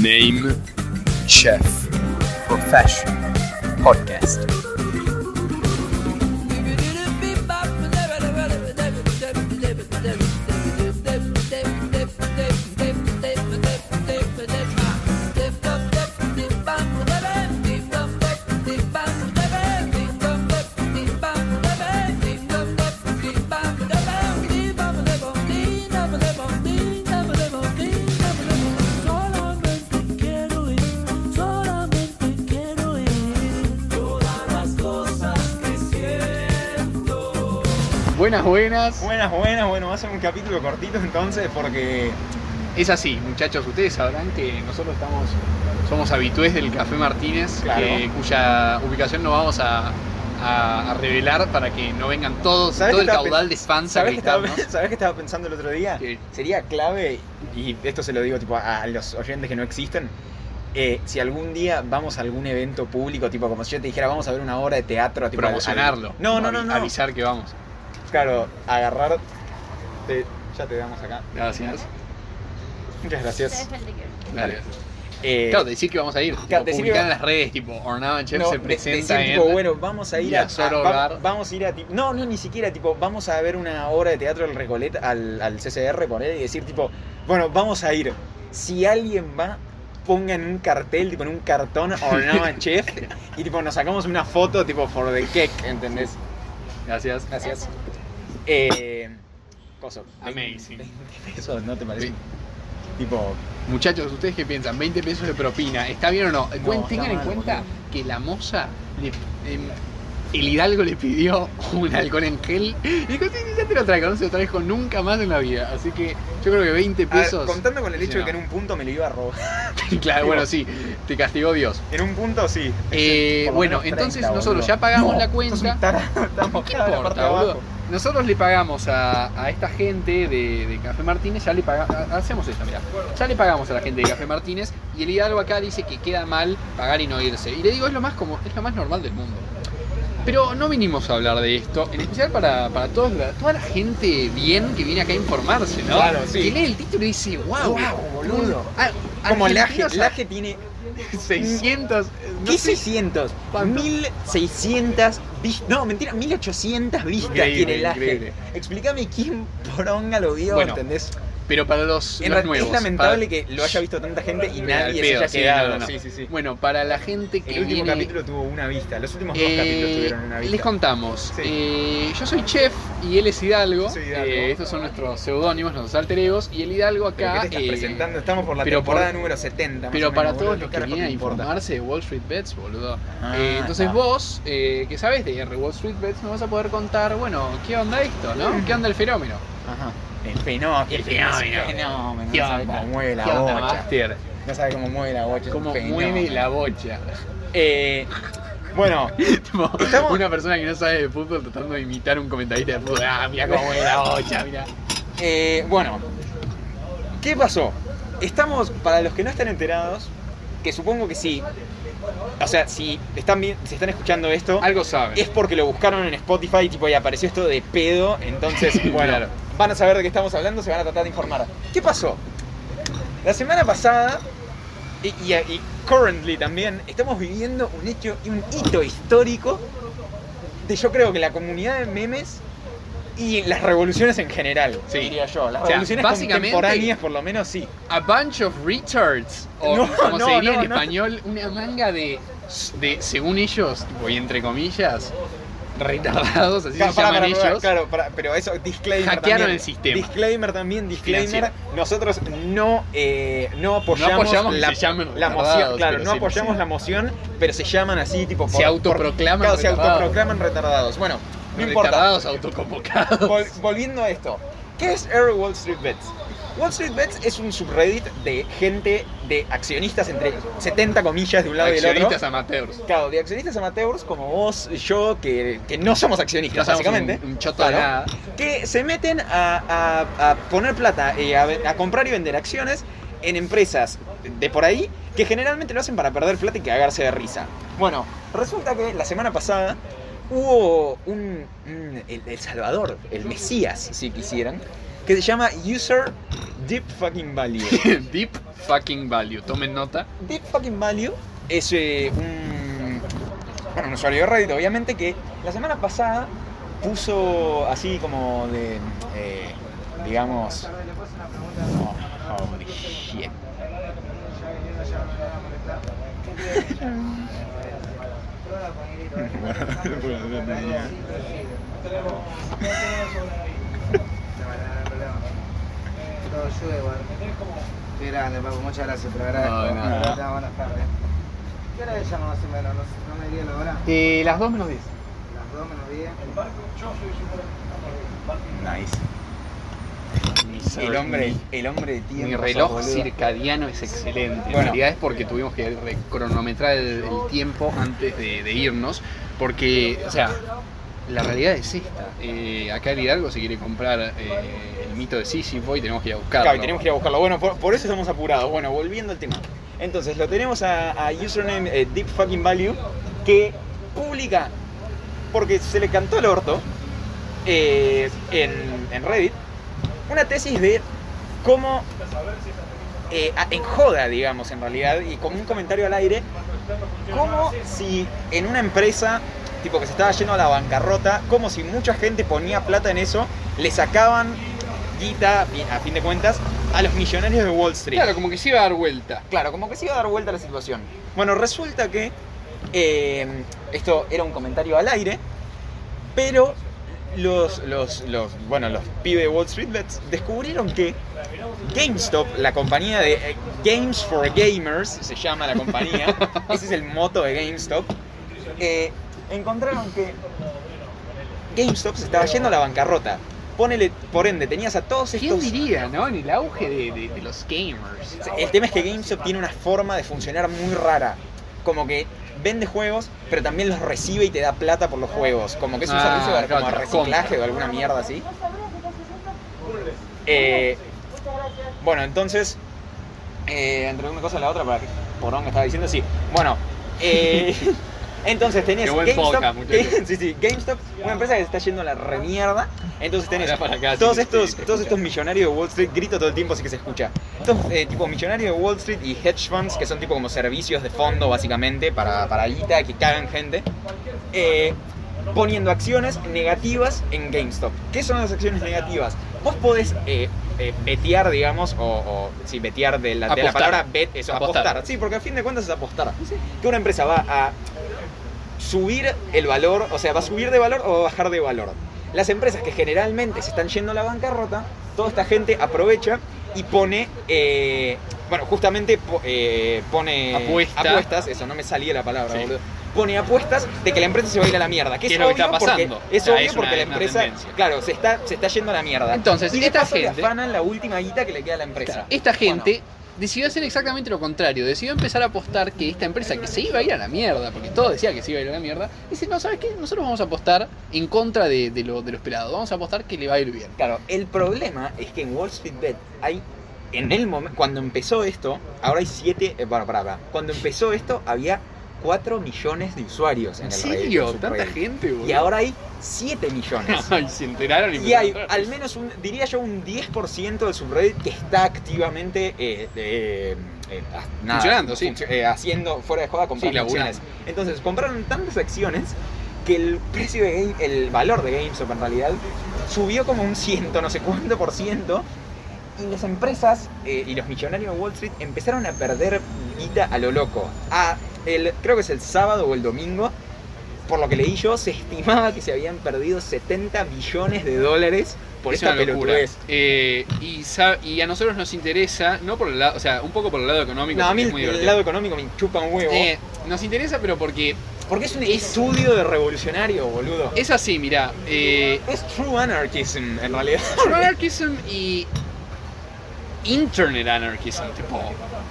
Name Chef Profession Podcast. Buenas, buenas. Buenas, buenas, bueno, va a ser un capítulo cortito entonces porque Es así, muchachos. Ustedes sabrán que nosotros estamos, somos habitués del Café Martínez, Claro. que- cuya ubicación no vamos a, a- a revelar para que no vengan todos, ¿Sabés todo el caudal de fans a ¿sabés que, estaba, gritarnos. ¿sabés que estaba pensando el otro día? Que- Sería clave, y esto se lo digo tipo a los oyentes que no existen, eh, si algún día vamos a algún evento público, tipo como si yo te dijera vamos a ver una obra de teatro, tipo al- al- promocionarlo. No, no, no, no. Avisar que vamos. Claro, agarrar. te- ya te damos acá. Gracias. Muchas gracias. Dale. Eh, Claro, decir que vamos a ir. claro, decir que publicar va- en las redes, tipo, Ornava Chef no, se de- presenta decir, en. tipo, bueno, vamos a ir a, Villazoro a- va- vamos a ir a ti- no, no, ni siquiera tipo, vamos a ver una obra de teatro al Recoleta, al, al CCR poner y decir tipo, bueno, vamos a ir. Si alguien va, pongan un cartel, tipo en un cartón Ornava Chef y tipo nos sacamos una foto tipo for the cake, ¿entendés? Gracias. Gracias. Eh, coso. Amazing. 20 pesos, ¿no te parece? Sí. Tipo, Muchachos, ¿ustedes qué piensan? ¿20 pesos de propina? ¿Está bien o no? Cuen- Tengan en mal, cuenta boludo. que la moza, le- em, el Hidalgo le pidió un alcohol en gel. Y dijo, sí, sí, ya te lo traigo, no se lo traigo nunca más en la vida. Así que yo creo que 20 a ver, pesos. contando con el hecho de que en un punto me lo iba a robar. claro, bueno, sí, te castigó Dios. En un punto sí. Eh, Por lo bueno, menos entonces 30, nosotros boludo. ya pagamos la cuenta. estamos ¿Qué cada importa, boludo? Nosotros le pagamos a, a esta gente de, de Café Martínez, ya le pagamos, hacemos esto, mira, ya le pagamos a la gente de Café Martínez y el Hidalgo acá dice que queda mal pagar y no irse. Y le digo, es lo más como, es lo más normal del mundo. Pero no vinimos a hablar de esto, en especial para, para todos toda la gente bien que viene acá a informarse, ¿no? Claro, sí. Que lee el título y dice, wow, Guau, boludo. Ah, Como Laje, Laje tiene 600, no ¿Qué sé, 600? ¿Cuánto? 1600 vistas. No, mentira, 1800 vistas Increíble, tiene increíble. Explícame quién poronga lo vio, Bueno, ¿entendés? Pero para los, En los nuevos. es lamentable para- que lo haya visto tanta gente y nadie pedo, se haya quedado. no, no, no. Sí, sí, sí. Bueno, para la gente que El último viene- capítulo tuvo una vista. Los últimos dos Eh, capítulos tuvieron una vista. les contamos. Eh, yo soy Chef y él es Hidalgo. Hidalgo. Eh, estos son nuestros seudónimos, nuestros alter egos. Y el Hidalgo ¿Pero acá. ¿Qué te estás eh, presentando? Estamos por la pero temporada por- número 70. más Pero para menos, todos boludo. los ¿Qué que vienen a informarse de Wall Street Bets, boludo. Ah, Eh, entonces está. vos, eh, que sabes de R Wall Street Bets, nos vas a poder contar, bueno, ¿qué onda esto, no? ¿Qué onda el fenómeno? Ajá. El fenómeno. El fenómeno. El fenómeno. ¿Qué No sabe cómo mueve la ¿Qué onda, bocha. No sabe cómo mueve la bocha. ¿Cómo mueve la bocha? Eh, bueno, Estamos- Una persona que no sabe de fútbol tratando de imitar un comentarista de fútbol. Ah, mira cómo mueve la bocha, mira. Eh, bueno, ¿qué pasó? Estamos, para los que no están enterados, que supongo que sí. O sea, si están, vi- si están escuchando esto, Algo sabe. es porque lo buscaron en Spotify tipo, y apareció esto de pedo. Entonces, bueno, Claro. Van a saber de qué estamos hablando, se van a tratar de informar. ¿Qué pasó? La semana pasada, y, y, y currently también, estamos viviendo un hecho y un hito histórico de yo creo que la comunidad de memes y las revoluciones en general, Sí. diría yo. Las O sea, revoluciones contemporáneas, por lo menos, sí. A bunch of retards. O No, como no, se diría no, en español, una manga de, de según ellos, tipo, y entre comillas, retardados, así Claro, se pará, llaman ellos. claro, pará, pero eso, disclaimer Hackearon también. el sistema. Disclaimer también, disclaimer. Financiero. Nosotros no, eh, no apoyamos, No apoyamos la, retardados, moción. Claro, no apoyamos sí. la moción, pero se llaman así, tipo Se autoproclaman claro, se retardados. autoproclaman retardados. Bueno, no importa. retardados autoconvocados. Vol- volviendo a esto. ¿Qué es Air Wall Street Bets? Wall Street Bets es un subreddit de gente, de accionistas entre 70 comillas de un lado y del otro. Accionistas amateurs. Claro, de accionistas amateurs como vos yo, que, que no somos accionistas, No somos básicamente. un- un choto de nada. Que se meten a, a- a poner plata, eh, a, a comprar y vender acciones en empresas de por ahí que generalmente lo hacen para perder plata y cagarse de risa. Bueno, resulta que la semana pasada hubo un, un- el, el Salvador, el Mesías, si quisieran, que se llama User Deep Fucking Value. Deep fucking value. Tomen nota. Deep Fucking Value es eh, un, bueno, un usuario de Reddit, obviamente, que la semana pasada puso así como de, eh, digamos, oh, holy shit. Todo ayuda igual. Qué grande, Paco, muchas gracias, pero agradezco. No, de nada. Gracias, Buenas tardes. ¿Qué hora es ya más o menos? No, me di la hora. Eh, las 2 menos 10. Las 2 menos 10. Nice. El hombre, el hombre de tiempo. Mi reloj boludo. circadiano es excelente. En Bueno. realidad es porque tuvimos que cronometrar el, el tiempo antes de, de irnos. Porque, o sea, la realidad es esta. Eh, acá en Hidalgo se quiere comprar eh, el mito de Sísifo y tenemos que ir a buscarlo. Claro, tenemos que ir a buscarlo. Bueno, por, eso estamos apurados. Bueno, volviendo al tema. Entonces, lo tenemos a, username eh, Deep Fucking Value que publica, porque se le cantó el orto, eh, en, en Reddit, una tesis de cómo, eh, en joda, digamos, en realidad, y como un comentario al aire, como si en una empresa tipo que se estaba yendo a la bancarrota, como si mucha gente ponía plata en eso, le sacaban guita, a fin de cuentas, a los millonarios de Wall Street. Claro, como que se iba a dar vuelta. Claro, como que se iba a dar vuelta la situación. Bueno, resulta que eh, esto era un comentario al aire, pero los, los, los, bueno, los pibes de Wall Street Bets descubrieron que GameStop, la compañía de eh, Games for Gamers, se llama la compañía, ese es el moto de GameStop, eh, encontraron que GameStop se estaba yendo a la bancarrota. Ponele, por ende, tenías a todos ¿Quién estos... diría, no? En el auge de, de- de los gamers. El tema es que GameStop tiene una forma de funcionar muy rara. Como que vende juegos, pero también los recibe y te da plata por los juegos. Como que es un Ah, servicio de, claro, como reciclaje compra. o alguna mierda así. Eh, bueno, entonces, eh, entre una cosa y la otra, para que Porón estaba diciendo, sí. Bueno, eh, entonces tenés buen GameStop, podcast, que- sí, sí, GameStop, una empresa que se está yendo a la remierda. Entonces tenés Ahora para acá, todos sí, estos, sí, todos estos millonarios de Wall Street, grito todo el tiempo así que se escucha. Estos eh, tipo millonarios de Wall Street y hedge funds, que son tipo como servicios de fondo básicamente para, para guita que cagan gente, eh, poniendo acciones negativas en GameStop. ¿Qué son las acciones negativas? Vos podés eh, eh, betear, digamos, o, o sí, betear de la, de la palabra bet, eso, Apostar. apostar. Sí, porque a fin de cuentas es apostar. Que una empresa va a subir el valor, o sea, va a subir de valor o va a bajar de valor. Las empresas que generalmente se están yendo a la bancarrota, toda esta gente aprovecha y pone, eh, bueno, justamente eh, pone Apuesta. apuestas, eso no me salía la palabra, Sí. boludo. Pone apuestas de que la empresa se va a ir a la mierda. Que ¿Qué es, lo que está porque- pasando? es O sea, obvio es porque la empresa, claro, se está, se está yendo a la mierda. Entonces, y esta le gente- afanan la última guita que le queda a la empresa. Esta gente decidió hacer exactamente lo contrario. Decidió empezar a apostar que esta empresa que se iba a ir a la mierda, porque todo decía que se iba a ir a la mierda, dice, no, ¿sabes qué? Nosotros vamos a apostar en contra de, de lo, esperado. Vamos a apostar que le va a ir bien. Claro, el problema es que en Wall Street Bet hay, en el momento, cuando empezó esto, ahora hay 7, eh, bueno, pará, pará. cuando empezó esto había 4 millones de usuarios en, ¿En el serio? ¿Tanta Reddit. gente, boludo? Y ahora hay 7 millones. Ay, se enteraron y, Y hay al menos un, diría yo, un 10% del subreddit que está activamente eh, eh, eh, nada, Funcionando, sí. haciendo fuera de joda comprando Sí, acciones. Entonces compraron tantas acciones que el precio de Game, el valor de GameStop en realidad subió como un ciento, no sé cuánto por ciento. Y las empresas eh, y los millonarios de Wall Street empezaron a perder guita a lo loco. A el, creo que es el sábado o el domingo, por lo que leí yo, se estimaba que se habían perdido 70 billones de dólares por Es esta una locura. Eh, y, a nosotros nos interesa, no por el lado, o sea, un poco por el lado económico, No, a mí el, lado económico me chupa un huevo. Eh, nos interesa, pero porque porque es un estudio de revolucionario, boludo. es así, mira. Eh, Es true anarchism, en realidad. True anarchism y internet anarchism, tipo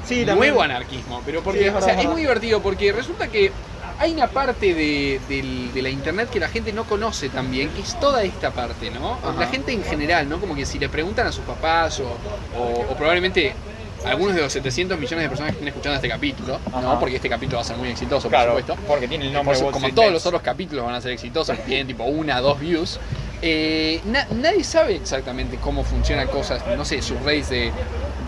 Sí, también. nuevo anarquismo, pero porque Sí, es o sea, es muy divertido porque resulta que hay una parte de, la internet que la gente no conoce también, que es toda esta parte, ¿no? Ajá. La gente en general, ¿no? Como que si le preguntan a sus papás o, o- o probablemente algunos de los 700 millones de personas que estén escuchando este capítulo, Ajá. ¿no? Porque este capítulo va a ser muy exitoso, Claro, por supuesto. porque tiene el nombre como Street todos los otros capítulos van a ser exitosos, tienen tipo una, dos views, eh, na- nadie sabe exactamente cómo funcionan cosas, no sé, sus redes de,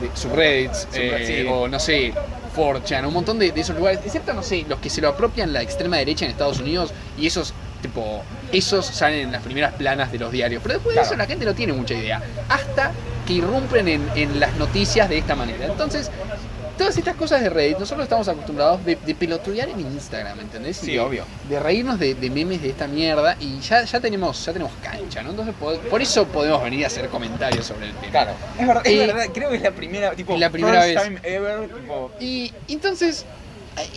de subreddits, Subred- eh, o no sé, 4chan, un montón de, de esos lugares, excepto, no sé, los que se lo apropian la extrema derecha en Estados Unidos y esos, tipo, esos salen en las primeras planas de los diarios. Pero después de eso la gente no tiene mucha idea, hasta que irrumpen en, en las noticias de esta manera. Entonces, todas estas cosas de Reddit, nosotros estamos acostumbrados de, de pelotudear en Instagram, ¿entendés? Y Sí, de- obvio. De reírnos de, de memes de esta mierda y ya, ya tenemos ya tenemos cancha, ¿no? Entonces, po- por eso podemos venir a hacer comentarios sobre el tema. Claro, es verdad, es Eh, verdad, creo que es la primera, tipo, la primera first vez. time ever, tipo, Y entonces,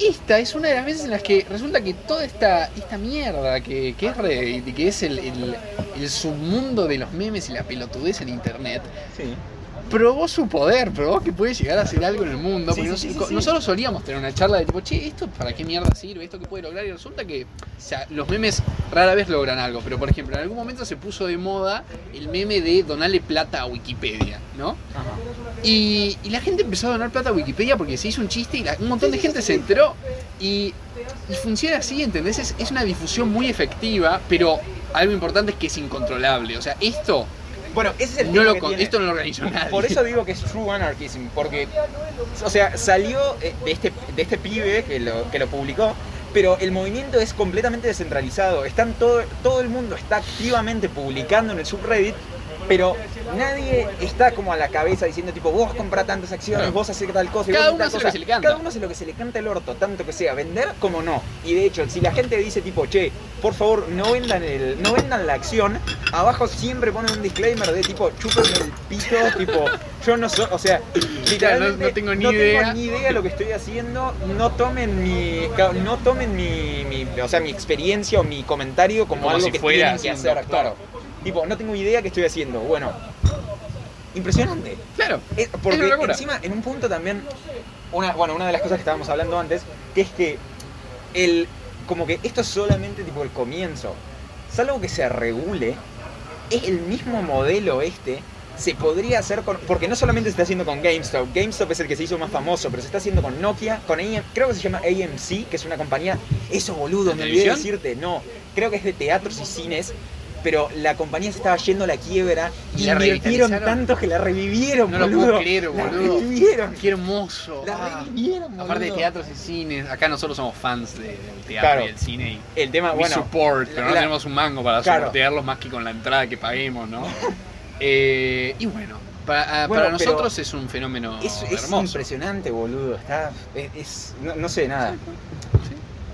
esta es una de las veces en las que resulta que toda esta, esta mierda que, que es Reddit y que es el, el- el submundo de los memes y la pelotudez en internet, sí. Probó su poder, probó que puede llegar a hacer algo en el mundo. Sí, porque sí, nos- sí, sí, sí. nosotros solíamos tener una charla de tipo, che, ¿esto para qué mierda sirve? ¿Esto qué puede lograr? Y resulta que, o sea, los memes rara vez logran algo, pero por ejemplo, en algún momento se puso de moda el meme de donarle plata a Wikipedia, ¿no? Ajá. Y, y la gente empezó a donar plata a Wikipedia porque se hizo un chiste y la- un montón de gente se enteró. Y, y funciona así, ¿entendés? Es, es una difusión muy efectiva, pero algo importante es que es incontrolable. O sea, esto Bueno, ese es el no tema lo, que con- tiene. esto no lo organizó nadie. Por eso digo que es true anarchism, porque, o sea, salió eh, de este, de este pibe que lo, que lo publicó, pero el movimiento es completamente descentralizado. Están todo, todo el mundo está activamente publicando en el subreddit, pero nadie está como a la cabeza diciendo tipo, vos comprá tantas acciones, vos haces tal cosa, y Cada vos uno hace lo cosa". que se le canta. Cada uno hace lo que se le canta el orto, tanto que sea vender como no. Y de hecho, si la gente dice tipo, che, por favor, no vendan el, no vendan la acción, abajo siempre ponen un disclaimer de tipo, chúpenme el pito, tipo, yo no soy, o sea, literalmente no tengo ni idea. ni idea de lo que estoy haciendo, no tomen mi, no tomen mi, mi- o sea, mi experiencia o mi comentario como, Como algo si que fuera tienen que hacer, claro. Tipo, no tengo idea qué estoy haciendo. Bueno, impresionante. Claro. Eh, Es porque encima, en un punto también, una, bueno, una de las cosas que estábamos hablando antes, que es que el, como que esto es solamente tipo el comienzo. Salvo que se regule, es el mismo modelo este. Se podría hacer con. Porque no solamente se está haciendo con GameStop. GameStop es el que se hizo más famoso, pero se está haciendo con Nokia, con AM, creo que se llama AMC, que es una compañía. Eso boludo, ¿De me olvidé decirte. No, creo que es de teatros y cines. Pero la compañía se estaba yendo a la quiebra. ¿Y la invirtieron tanto que la revivieron, No lo boludo. puedo creer, La boludo. revivieron. Qué hermoso. La Ah. revivieron, Aparte de boludo. teatros y cines, acá nosotros somos fans de- del teatro Claro. y del cine y El tema, we bueno. support, pero no la- tenemos un mango para Claro. más que con la entrada que paguemos, ¿no? Eh, y bueno, para, Bueno, para nosotros es un fenómeno Es, es hermoso. impresionante, boludo. Está. Es. es- no, no sé nada.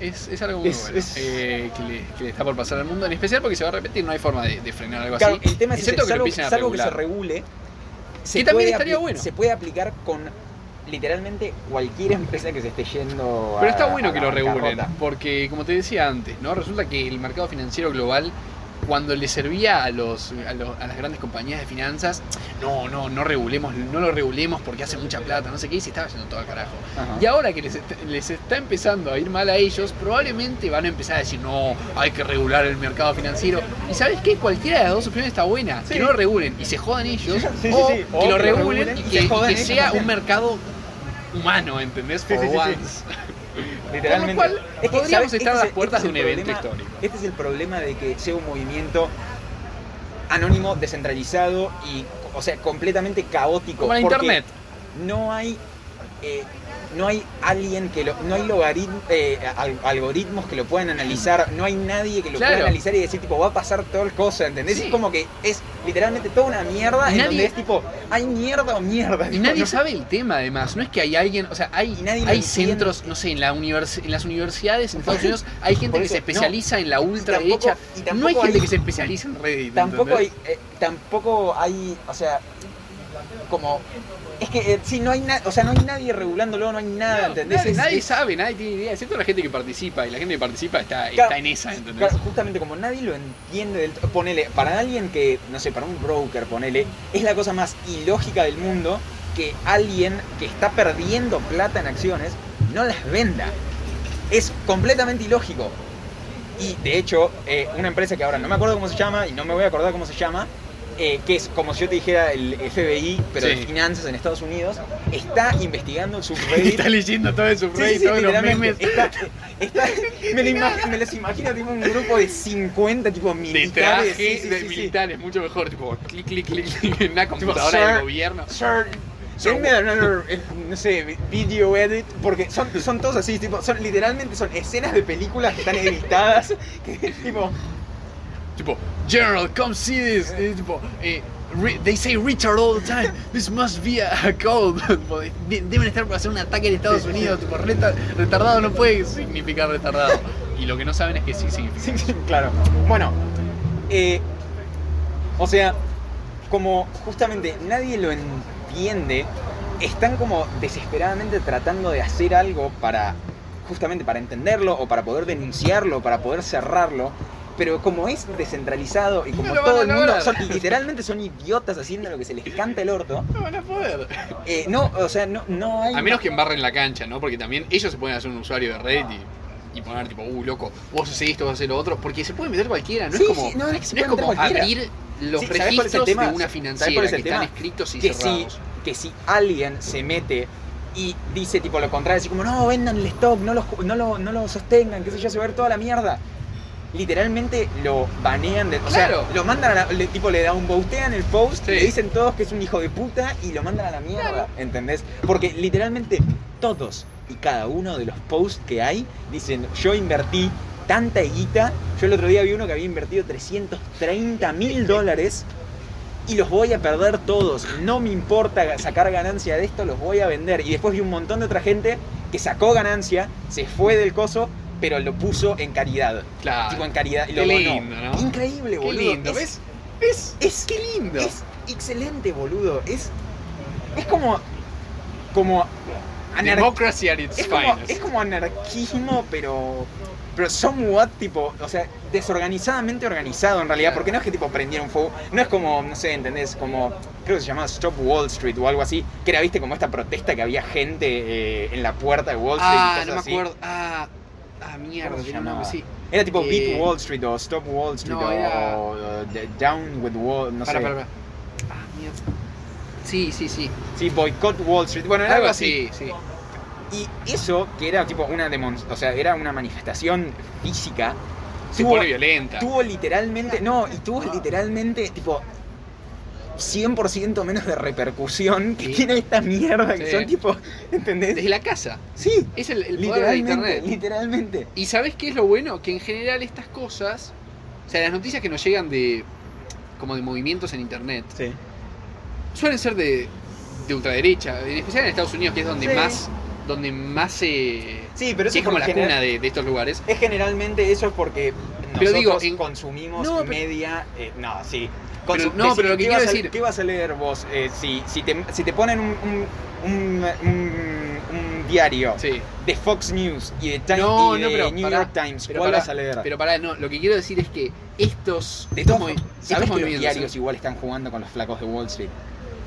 Es, es algo muy Es- bueno es- eh, que, le, que le está por pasar al mundo, en especial porque se va a repetir, no hay forma de, de frenar algo Claro, así. el tema es excepto que salvo, a salvo que se regule. Se Que también puede estaría bueno. Se puede aplicar con literalmente cualquier empresa que se esté yendo a Pero está bueno a que lo regulen, porque como te decía antes, ¿no? Resulta que el mercado financiero global, cuando le servía a los, a, los- a las grandes compañías de finanzas, no, no, no regulemos, no lo regulemos porque hace mucha plata, no sé qué, y se estaba yendo todo al carajo. Ajá. Y ahora que les, les está empezando a ir mal a ellos, probablemente van a empezar a decir, no, hay que regular el mercado financiero. Y sabes qué, cualquiera de las dos opciones está buena, Sí. que no lo regulen y se jodan ellos, Sí, o sí. que O lo que lo regulen y que, y que sea un mercado humano, ¿entendés? For once. Literalmente. Cual, Es que, podríamos ¿sabes? estar a Este las es- puertas este es de un evento problema- histórico. Este es el problema de que sea un movimiento anónimo, descentralizado y, o sea, completamente caótico. Como la porque internet. No hay. eh, no hay alguien que lo. No hay eh, al- algoritmos que lo puedan analizar. No hay nadie que lo Claro. pueda analizar y decir, tipo, va a pasar tal cosa, ¿entendés? Sí. Es como que es literalmente toda una mierda en Nadie- donde es tipo, hay mierda o mierda. Y tipo, nadie no- sabe el tema, además. No es que hay alguien, o sea, hay, nadie hay centros, no sé, en, la univers- en las universidades en Estados Unidos hay gente que se especializa en la ultraderecha. No tampoco hay gente hay- que se especializa en Reddit. tampoco hay, eh, tampoco hay, o sea, como es que eh, sí no hay nada, o sea, no hay nadie regulándolo, no hay nada, No, ¿entendés? nadie, Es- nadie es- sabe, nadie tiene idea, excepto la gente que participa. Y la gente que participa está, Claro, está en esa, ¿entendés? Claro, justamente como nadie lo entiende del ponele, para alguien que, no sé, para un broker, ponele, es la cosa más ilógica del mundo que alguien que está perdiendo plata en acciones no las venda. Es completamente ilógico. Y de hecho, eh, una empresa que ahora no me acuerdo cómo se llama y no me voy a acordar cómo se llama, eh, que es como si yo te dijera el FBI, pero de Sí. finanzas en Estados Unidos, está investigando el subreddit está leyendo todo eso, Sí, Reddit, sí, sí, todos los memes. Está- está- me, lo me los imagino tipo un grupo de 50 tipo De militares. traje sí, sí, de sí, sí. militares, mucho mejor, tipo clic, clic, clic, clic, en una Tipo, computadora del gobierno. Sir, eh, no sé, video edit, porque son, son todos así, tipo, son literalmente son escenas de películas que están editadas, que tipo, Tipo, General, come see this. Eh, tipo, eh, they say retard all the time. This must be a, a Deben estar por hacer un ataque en Estados Unidos. Tipo, reta- retardado no puede significar retardado. Y lo que no saben es que sí significa. Sí, claro. Bueno, eh, o sea, como justamente nadie lo entiende, están como desesperadamente tratando de hacer algo para, justamente para entenderlo o para poder denunciarlo, para poder cerrarlo. Pero como es descentralizado y como No todo el mundo, son, literalmente son idiotas haciendo lo que se les canta el orto, No van a poder. eh, no, o sea, no, no hay... A menos que embarren la cancha, ¿no? Porque también ellos se pueden hacer un usuario de Reddit y, y poner tipo, uh, loco, vos haces esto, vos haces lo otro. Porque se puede meter cualquiera, no Sí, es como, sí, no, es que se no es puede como abrir los Sí, ¿sabés cuál es el registros tema? de una ¿Sabés financiera cuál es que el están tema? escritos y que si, que si alguien se mete y dice tipo lo contrario, así como no, vendan el stock, no lo, ju- no lo, no lo sostengan, qué sé yo, se va a ver toda la mierda. Literalmente lo banean, de, o Claro. sea, lo mandan a la, le- tipo le da un bostean el post, Sí. le dicen todos que es un hijo de puta y lo mandan a la mierda, ¿entendés? Porque literalmente todos y cada uno de los posts que hay dicen, yo invertí tanta guita, yo el otro día vi uno que había invertido 330 mil dólares y los voy a perder todos. No me importa sacar ganancia de esto, los voy a vender. Y después vi un montón de otra gente que sacó ganancia, se fue del coso, pero lo puso en caridad. Claro. Tipo en caridad Qué. Increíble, Qué boludo. lindo, Es- ¿ves? ¿Ves? Es, Qué lindo. es excelente, boludo. Es, es como. como. Democracy at its es como, es como anarquismo, pero. Pero somewhat tipo, o sea, desorganizadamente organizado en realidad, porque no es que tipo prendieron fuego, no es como, no sé, ¿entendés? Como, creo que se llamaba Stop Wall Street o algo así, que era, viste, como esta protesta que había gente eh, en la puerta de Wall Street. y Ah, cosas no me así. acuerdo. Ah, ah mierda, ¿Cómo se tiene un nombre, sí. Era tipo Eh, Beat Wall Street o Stop Wall Street no, o, era- o, uh, Down with Wall, no Para, sé. para, para. Ah, mierda. Sí, sí, sí. Sí, Boycott Wall Street. Bueno, era Algo algo así. así, sí. Y eso, que era tipo una demon o sea, era una manifestación física, Se tuvo, pone violenta. tuvo literalmente, no, y tuvo literalmente tipo 100% menos de repercusión que Sí. tiene esta mierda, que Sí. son tipo, ¿entendés? Desde la casa. Sí, Es el, el poder de internet. literalmente. Y ¿sabes qué es lo bueno? Que en general estas cosas, o sea, las noticias que nos llegan de como de movimientos en internet, Sí. suelen ser de, de ultraderecha, en especial en Estados Unidos, que es donde Sí. más donde más se Sí, pero eso es como la general- cuna de, de estos lugares. Es generalmente eso es porque Pero nosotros digo, en- consumimos No, media. eh, no, sí. Pero- no, pero lo que ¿qué quiero a- decir- ¿Qué vas a leer vos? Eh, si, si, te, si te ponen un, un, un- un- diario Sí. de Fox News y de, Time, No, y no, de pero New pará, York Times, pero ¿cuál pará, vas a leer? Pero para no, lo que quiero decir es que estos, de estos, movi- estos ¿sabes que los movimientos, diarios igual están jugando con los flacos de Wall Street?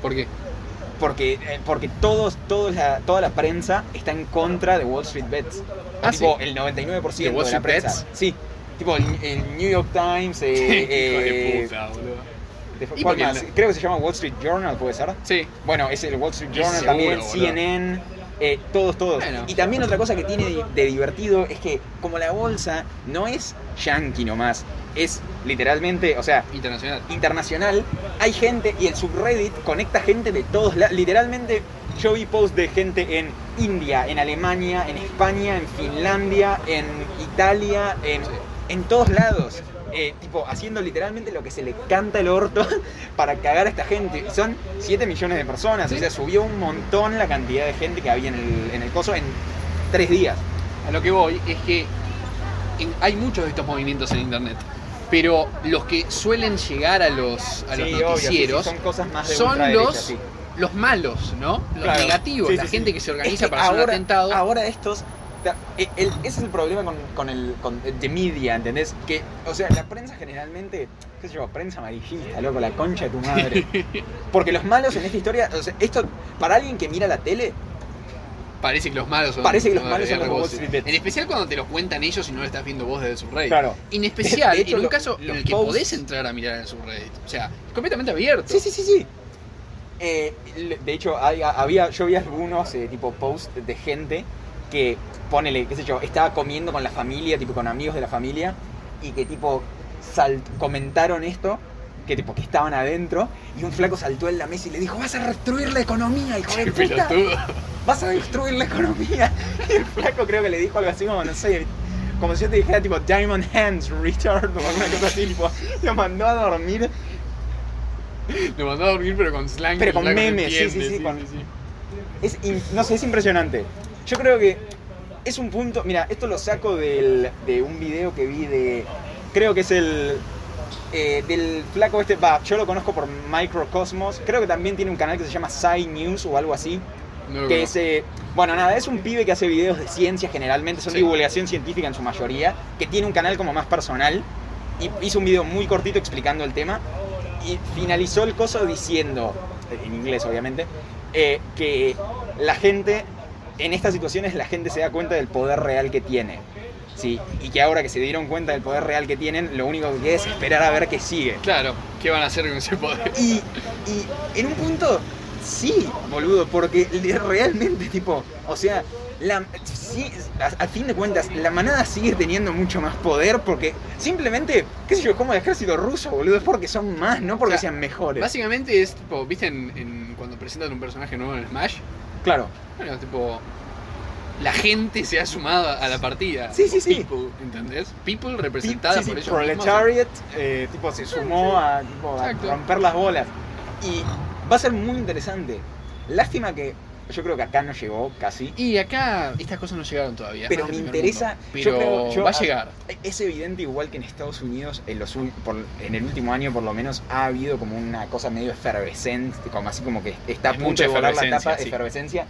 ¿por qué? Porque, eh, porque todos, todos la, toda la prensa está en contra de Wall Street Bets. Ah, tipo, sí. el 99% ¿De de, Wall la Street prensa. Bets? Sí. Tipo, el, el New York Times, eh, eh, de puta, boludo. De- ¿cuál más? el- Creo que se llama Wall Street Journal, ¿puede ser? Sí. Bueno, es el Wall Street Journal seguro, también, boludo. CNN, eh, todos, todos. Bueno. Y también otra cosa que tiene de, de divertido es que como la bolsa no es yankee nomás, es literalmente, o sea, Internacional. internacional, hay gente y el subreddit conecta gente de todos lados. Literalmente yo vi posts de gente en India, en Alemania, en España, en Finlandia, en Italia, en, Sí. en todos lados. Eh, tipo, haciendo literalmente lo que se le canta el orto para cagar a esta gente. Son 7 millones de personas, Sí. o sea, subió un montón la cantidad de gente que había en el, en el coso en 3 días. A lo que voy es que en- hay muchos de estos movimientos en internet, pero los que suelen llegar a los, a los Sí, obvio, sí, sí, noticieros son cosas más de son ultraderecha, los, los malos, ¿no? Los Claro. negativos, la gente que se organiza Es que para hacer un ahora- atentado. Ahora estos. El- el- ese es el problema con, con el con the media, ¿entendés? Que, o sea, la prensa generalmente, qué sé yo, prensa amarillista, loco, la concha de tu madre. Porque los malos en esta historia, o sea, esto, para alguien que mira la tele, Parece que los malos son Parece que los malos son los. Bets. En especial cuando te lo cuentan ellos y no lo estás viendo vos desde su red. Claro. En especial De hecho, en un lo- caso en los el que posts- podés entrar a mirar en su Reddit. O sea, es completamente abierto. Sí, sí, sí, sí. Eh, de hecho, hay- había, yo vi algunos eh, tipo posts de gente que, ponele, qué sé yo, estaba comiendo con la familia, tipo con amigos de la familia, y que tipo comentaron esto que tipo que estaban adentro y un flaco saltó en la mesa y le dijo, vas a destruir la economía, hijo de puta. Vas a destruir la economía. Y el flaco creo que le dijo algo así como, no sé, como si yo te dijera tipo Diamond Hands, Richard, o alguna cosa así, tipo, lo mandó a dormir. Lo mandó a dormir, pero con slang. Pero con memes, sí, sí, sí, con- Es, in- no sé, es impresionante. Yo creo que es un punto. Mira, esto lo saco del, de un video que vi de. Creo que es el. eh, del flaco este. Va, yo lo conozco por Microcosmos. Creo que también tiene un canal que se llama Sci News o algo así. No Que conozco. es. eh, bueno, nada, es un pibe que hace videos de ciencia generalmente. Son Sí. divulgación científica en su mayoría. Que tiene un canal como más personal. Y hizo un video muy cortito explicando el tema. Y finalizó el coso diciendo. En inglés, obviamente eh, que la gente, en estas situaciones, la gente se da cuenta del poder real que tiene. Sí, y que ahora que se dieron cuenta del poder real que tienen, lo único que queda es esperar a ver qué sigue. Claro, ¿qué van a hacer con ese poder? Y, y en un punto, sí, boludo, porque realmente, tipo, o sea, la, sí, a- fin de cuentas, la manada sigue teniendo mucho más poder porque simplemente, qué sé yo, como el ejército ruso, boludo, es porque son más, no porque O sea, sean mejores. Básicamente es tipo, ¿viste en, en- cuando presentan un personaje nuevo en Smash? Claro, Bueno, tipo. La gente se ha sumado a la partida. Sí, sí, sí. People, ¿entendés? People representada Sí, sí, por ellos. Proletariat, eh, tipo, se sumó a, tipo, a Exacto. romper las bolas. Y va a ser muy interesante. Lástima que yo creo que acá no llegó casi. Y acá estas cosas no llegaron todavía. Pero me interesa- mundo. yo Pero creo- yo- va a llegar. Es evidente, igual que en Estados Unidos, en, los, por- en el último año por lo menos, ha habido como una cosa medio efervescente, como así como que está a punto de volar la tapa, sí. efervescencia.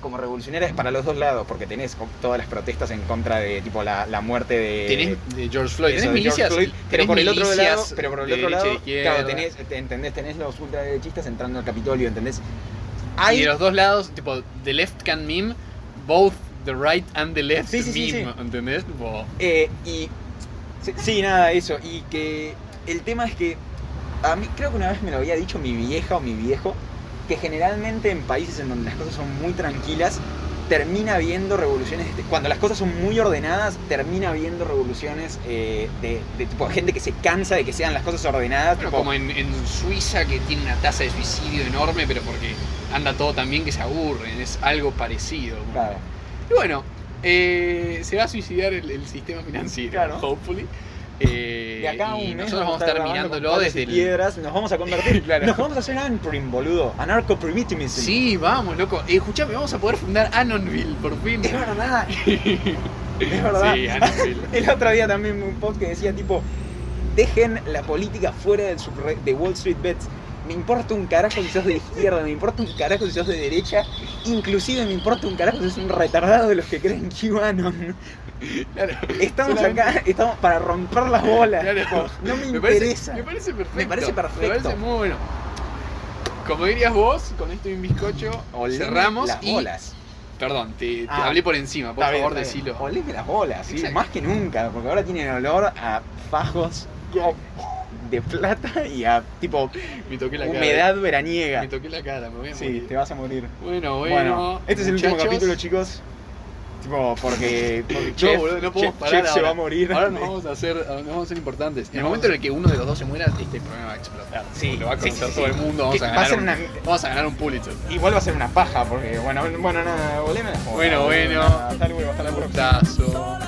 Como revolucionaria es para los dos lados, porque tenés todas las protestas en contra de tipo la, la muerte de, Tenés de George Floyd, Eso, tenés de George milicias. Floyd, pero tenés por el otro lado, pero por el otro lado, claro, tenés, te- ¿entendés? Tenés los ultraderechistas entrando al Capitolio, ¿entendés? Y de los dos lados, tipo, the left can meme, both the right and the left Sí, sí, sí, meme, sí. ¿entendés? Tipo, eh, y sí, nada, eso, y que el tema es que a mí creo que una vez me lo había dicho mi vieja o mi viejo, que generalmente en países en donde las cosas son muy tranquilas, termina habiendo revoluciones, de- cuando las cosas son muy ordenadas, termina habiendo revoluciones eh, de, de tipo gente que se cansa de que sean las cosas ordenadas, Bueno, tipo, como en, en Suiza que tiene una tasa de suicidio enorme, pero porque anda todo tan bien que se aburren, es algo parecido. claro. Y bueno, eh, se va a suicidar el, el sistema financiero, Claro. hopefully. Eh, De acá a un y mes nosotros vamos a estar mirándolo desde el... piedras, nos vamos a convertir, Claro. nos vamos a hacer anprim, boludo, anarco-primitivism. Sí, vamos, loco. Eh, escuchame, vamos a poder fundar Anonville, por fin. Es verdad, es verdad. Sí, Anonville. El otro día también un post que decía tipo, dejen la política fuera del de Wall Street Bets. Me importa un carajo si sos de izquierda, me importa un carajo si sos de derecha, inclusive me importa un carajo si sos un retardado de los que creen QAnon. Claro. Estamos Solamente- acá, estamos para romper las bolas. Claro. no me, parece- interesa. me parece perfecto. Me parece perfecto. Me parece muy bueno. Como dirías vos, con esto y un bizcocho, Oleme cerramos las y... bolas. Perdón, te, te Ah. hablé por encima, por favor, bien. decilo. Oleme las bolas, sí, más que nunca, porque ahora tienen olor a fajos de plata y a tipo Me toqué la cara. humedad veraniega. Me toqué la cara, me voy a Sí, morir. te vas a morir. Bueno, bueno. Bueno, este es el último capítulo, chicos. Tipo, porque, porque No, Chef, boludo, no podemos Chef- parar Chef se va a morir. Ahora nos vamos a hacer, nos vamos a ser importantes. En el momento en el que uno de los dos se muera, este programa va a explotar. Sí, lo va a sí, conocer sí, todo sí. el mundo. Vamos a, va a ganar ser un, una- vamos a ganar un Pulitzer. Igual va a ser una paja, porque bueno, bueno, nada, bolas. Bueno, bueno. Hasta luego, hasta la próxima.